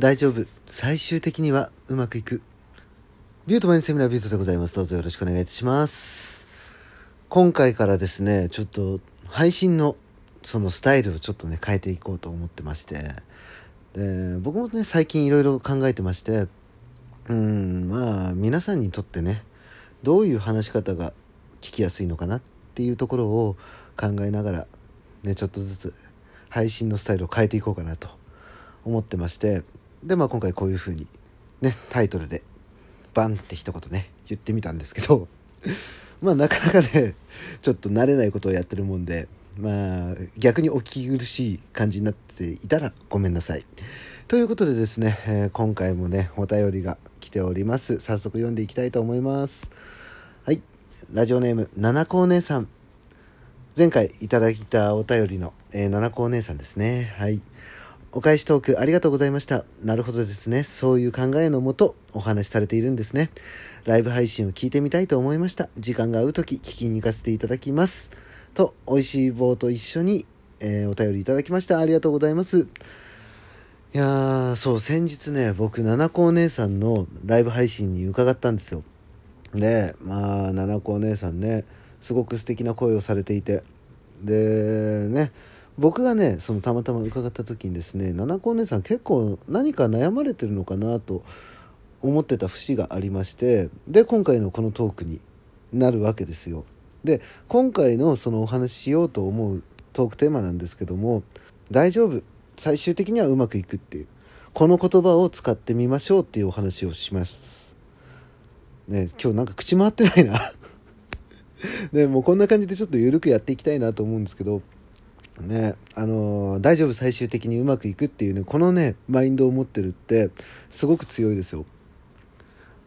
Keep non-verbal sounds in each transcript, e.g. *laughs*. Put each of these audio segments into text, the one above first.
大丈夫。最終的にはうまくいく。ビュートマンセミナービュートでございます。どうぞよろしくお願いいたします。今回からですね、ちょっと配信のそのスタイルをちょっとね、変えていこうと思ってまして。で、僕もね、最近いろいろ考えてまして、うん、まあ、皆さんにとってね、どういう話し方が聞きやすいのかなっていうところを考えながら、ね、ちょっとずつ配信のスタイルを変えていこうかなと思ってましてでまあ今回こういう風にねタイトルでバンって一言ね言ってみたんですけど *laughs* まあなかなかねちょっと慣れないことをやってるもんでまあ逆にお聞き苦しい感じになっていたらごめんなさい。ということでですね、えー今回もねお便りが来ております。早速読んでいきたいと思います。はい。ラジオネーム七子お姉さん。前回いただいたお便りの、えー、七子お姉さんですね。はい。お返しトークありがとうございました。なるほどですね。そういう考えのもとお話しされているんですね。ライブ配信を聞いてみたいと思いました。時間が合う時聞きに行かせていただきます。と美味しい棒と一緒に、えーお便りいただきました。ありがとうございます。いやーそう先日ね僕七子お姉さんのライブ配信に伺ったんですよ。でまあ七子お姉さんねすごく素敵な声をされていて。でね僕がねそのたまたま伺った時にですね七子お姉さん結構何か悩まれてるのかなと思ってた節がありましてで今回のこのトークになるわけですよ。で今回のそのお話ししようと思うトークテーマなんですけども「大丈夫。最終的にはうまくいく」っていうこの言葉を使ってみましょうっていうお話をします。ね今日なんか口回ってないな。*laughs* ねもうこんな感じでちょっと緩くやっていきたいなと思うんですけどねあの大丈夫最終的にうまくいくっていうねこのねマインドを持ってるってすごく強いですよ。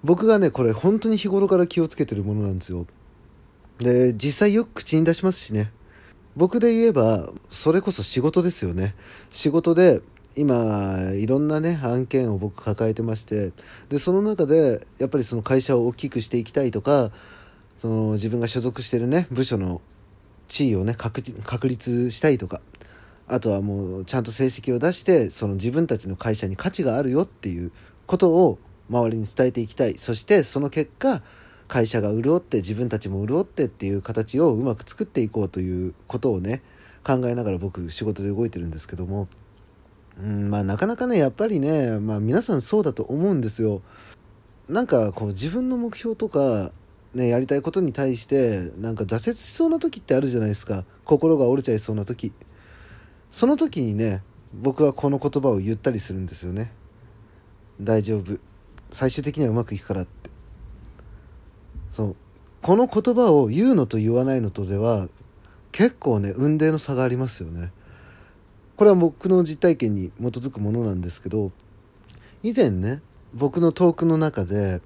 僕がねこれ本当に日頃から気をつけてるものなんですよ。で実際よく口に出しますしね。僕で言えばそれこそ仕事ですよね。仕事で今いろんなね案件を僕抱えてましてでその中でやっぱりその会社を大きくしていきたいとかその自分が所属してるね部署の地位をね確確立したいとかあとはもうちゃんと成績を出してその自分たちの会社に価値があるよっていうことを周りに伝えていきたいそしてその結果会社が潤って自分たちも潤ってっていう形をうまく作っていこうということをね考えながら僕仕事で動いてるんですけどもうんまあなかなかねやっぱりね、まあ、皆さんそうだと思うんですよ。なんかこう自分の目標とか、ね、やりたいことに対してなんか挫折しそうな時ってあるじゃないですか。心が折れちゃいそうな時。その時にね僕はこの言葉を言ったりするんですよね。大丈夫。最終的にはうまくいくからって。そう。この言葉を言うのと言わないのとでは結構ね運命の差がありますよね。これは僕の実体験に基づくものなんですけど以前ね僕のトークの中で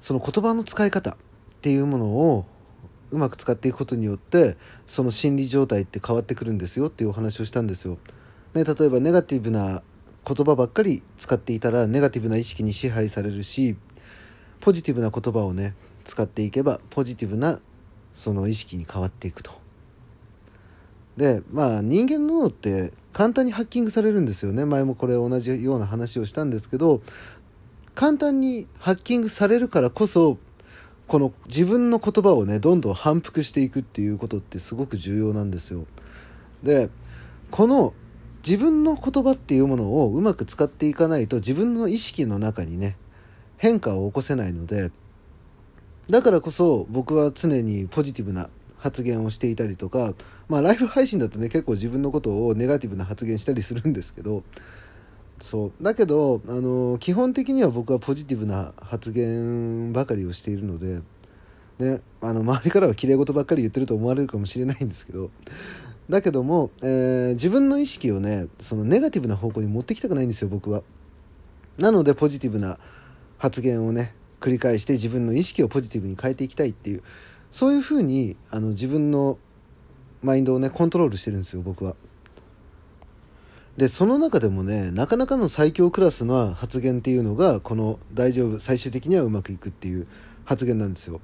その言葉の使い方っていうものをうまく使っていくことによってその心理状態って変わってくるんですよっていうお話をしたんですよ。ね、例えばネガティブな言葉ばっかり使っていたらネガティブな意識に支配されるしポジティブな言葉をね使っていけばポジティブなその意識に変わっていくと。でまあ人間の脳って簡単にハッキングされるんですよね前もこれ同じような話をしたんですけど簡単にハッキングされるからこそこの自分の言葉をねどんどん反復していくっていうことってすごく重要なんですよ。でこの自分の言葉っていうものをうまく使っていかないと自分の意識の中にね変化を起こせないのでだからこそ僕は常にポジティブな発言をしていたりとかまあライブ配信だとね結構自分のことをネガティブな発言したりするんですけどそうだけどあの基本的には僕はポジティブな発言ばかりをしているので、ね、あの周りからは綺麗事ばっかり言ってると思われるかもしれないんですけどだけども、えー自分の意識をねそのネガティブな方向に持ってきたくないんですよ僕は。なのでポジティブな発言をね繰り返して自分の意識をポジティブに変えていきたいっていうそういうふうにあの自分のマインドをねコントロールしてるんですよ僕は。でその中でもねなかなかの最強クラスな発言っていうのがこの「大丈夫最終的にはうまくいく」っていう発言なんですよ。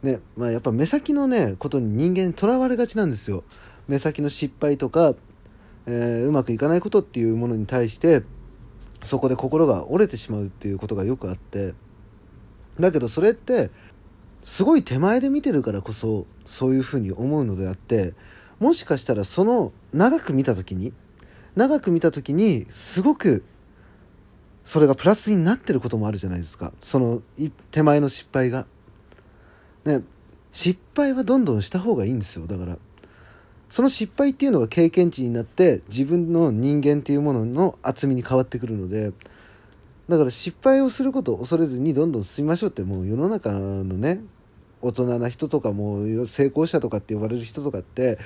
ねまあ、やっぱ目先のねことに人間にとらわれがちなんですよ。目先の失敗とか、えーうまくいかないことっていうものに対してそこで心が折れてしまうっていうことがよくあってだけどそれってすごい手前で見てるからこそそういうふうに思うのであってもしかしたらその長く見た時に長く見た時にすごくそれがプラスになってることもあるじゃないですかその手前の失敗が。ね失敗はどんどんした方がいいんですよだからその失敗っていうのが経験値になって自分の人間っていうものの厚みに変わってくるのでだから失敗をすることを恐れずにどんどん進みましょうってもう世の中のね大人な人とかも成功者とかって呼ばれる人とかって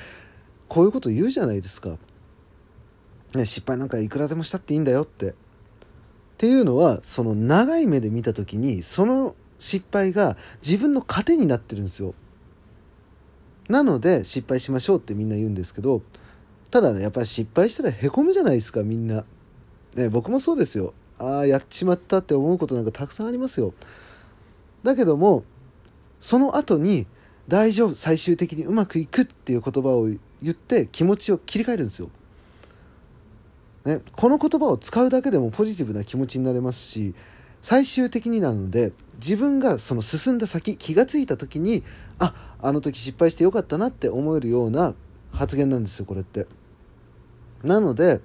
こういうこと言うじゃないですか。ね、失敗なんかいくらでもしたっていいんだよって。っていうのはその長い目で見た時にその失敗が自分の糧になってるんですよ。なので失敗しましょうってみんな言うんですけどただねやっぱり失敗したらへこむじゃないですかみんな。ね僕もそうですよ。ああやっちまったって思うことなんかたくさんありますよ。だけどもその後に「大丈夫最終的にうまくいく」っていう言葉を言って気持ちを切り替えるんですよ。ね、この言葉を使うだけでもポジティブな気持ちになれますし最終的になので自分がその進んだ先気が付いた時にああの時失敗してよかったなって思えるような発言なんですよこれって。なので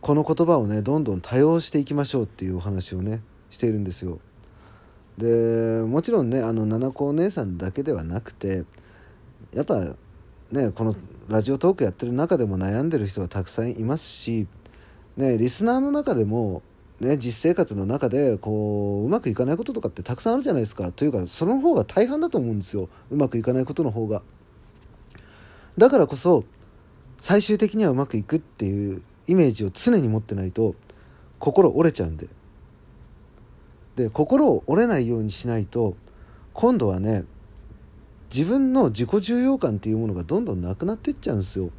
この言葉をねどんどん多用していきましょうっていうお話をねしているんですよ。でもちろんねあの七子お姉さんだけではなくてやっぱねこのラジオトークやってる中でも悩んでる人はたくさんいますし、ね、リスナーの中でも、ね、実生活の中でこううまくいかないこととかってたくさんあるじゃないですかというかその方が大半だと思うんですようまくいかないことの方が。だからこそ最終的にはうまくいくっていうイメージを常に持ってないと心折れちゃうんで。で心を折れないようにしないと今度はね自分の自己重要感っていうものがどんどんなくなっていっちゃうんですよ。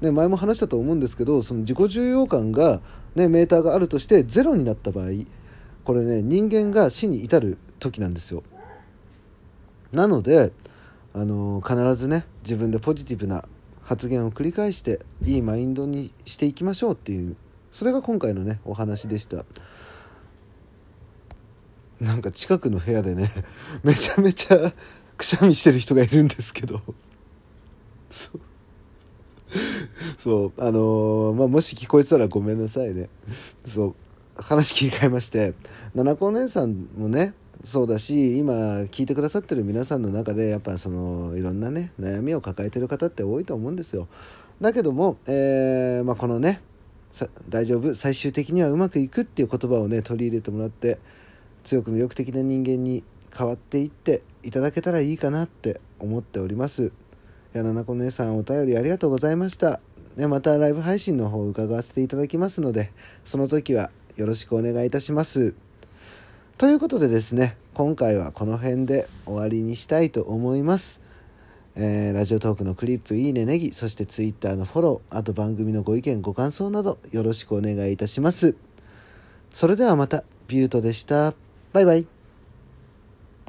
ね、前も話したと思うんですけどその自己重要感が、ね、メーターがあるとしてゼロになった場合これね人間が死に至る時なんですよ。なので、あの必ずね自分でポジティブな発言を繰り返していいマインドにしていきましょうっていうそれが今回のねお話でした。なんか近くの部屋でねめちゃめちゃくしゃみしてる人がいるんですけどそう *laughs* そうあのー、まあもし聞こえてたらごめんなさいね。そう話切り替えまして七子お姉さんもねそうだし今聞いてくださってる皆さんの中でやっぱそのいろんなね悩みを抱えてる方って多いと思うんですよ。だけども、えー、まあ、このね大丈夫最終的にはうまくいくっていう言葉をね取り入れてもらって強く魅力的な人間に変わっていっていただけたらいいかなって思っております。やななこ姉さんお便りありがとうございましたね、またライブ配信の方を伺わせていただきますのでその時はよろしくお願いいたしますということでですね今回はこの辺で終わりにしたいと思いますえー、ラジオトークのクリップ、いいね、ネギ、そして Twitter のフォロー、あと番組のご意見、ご感想などよろしくお願いいたします。それではまた、ビュートでした。バイバイ。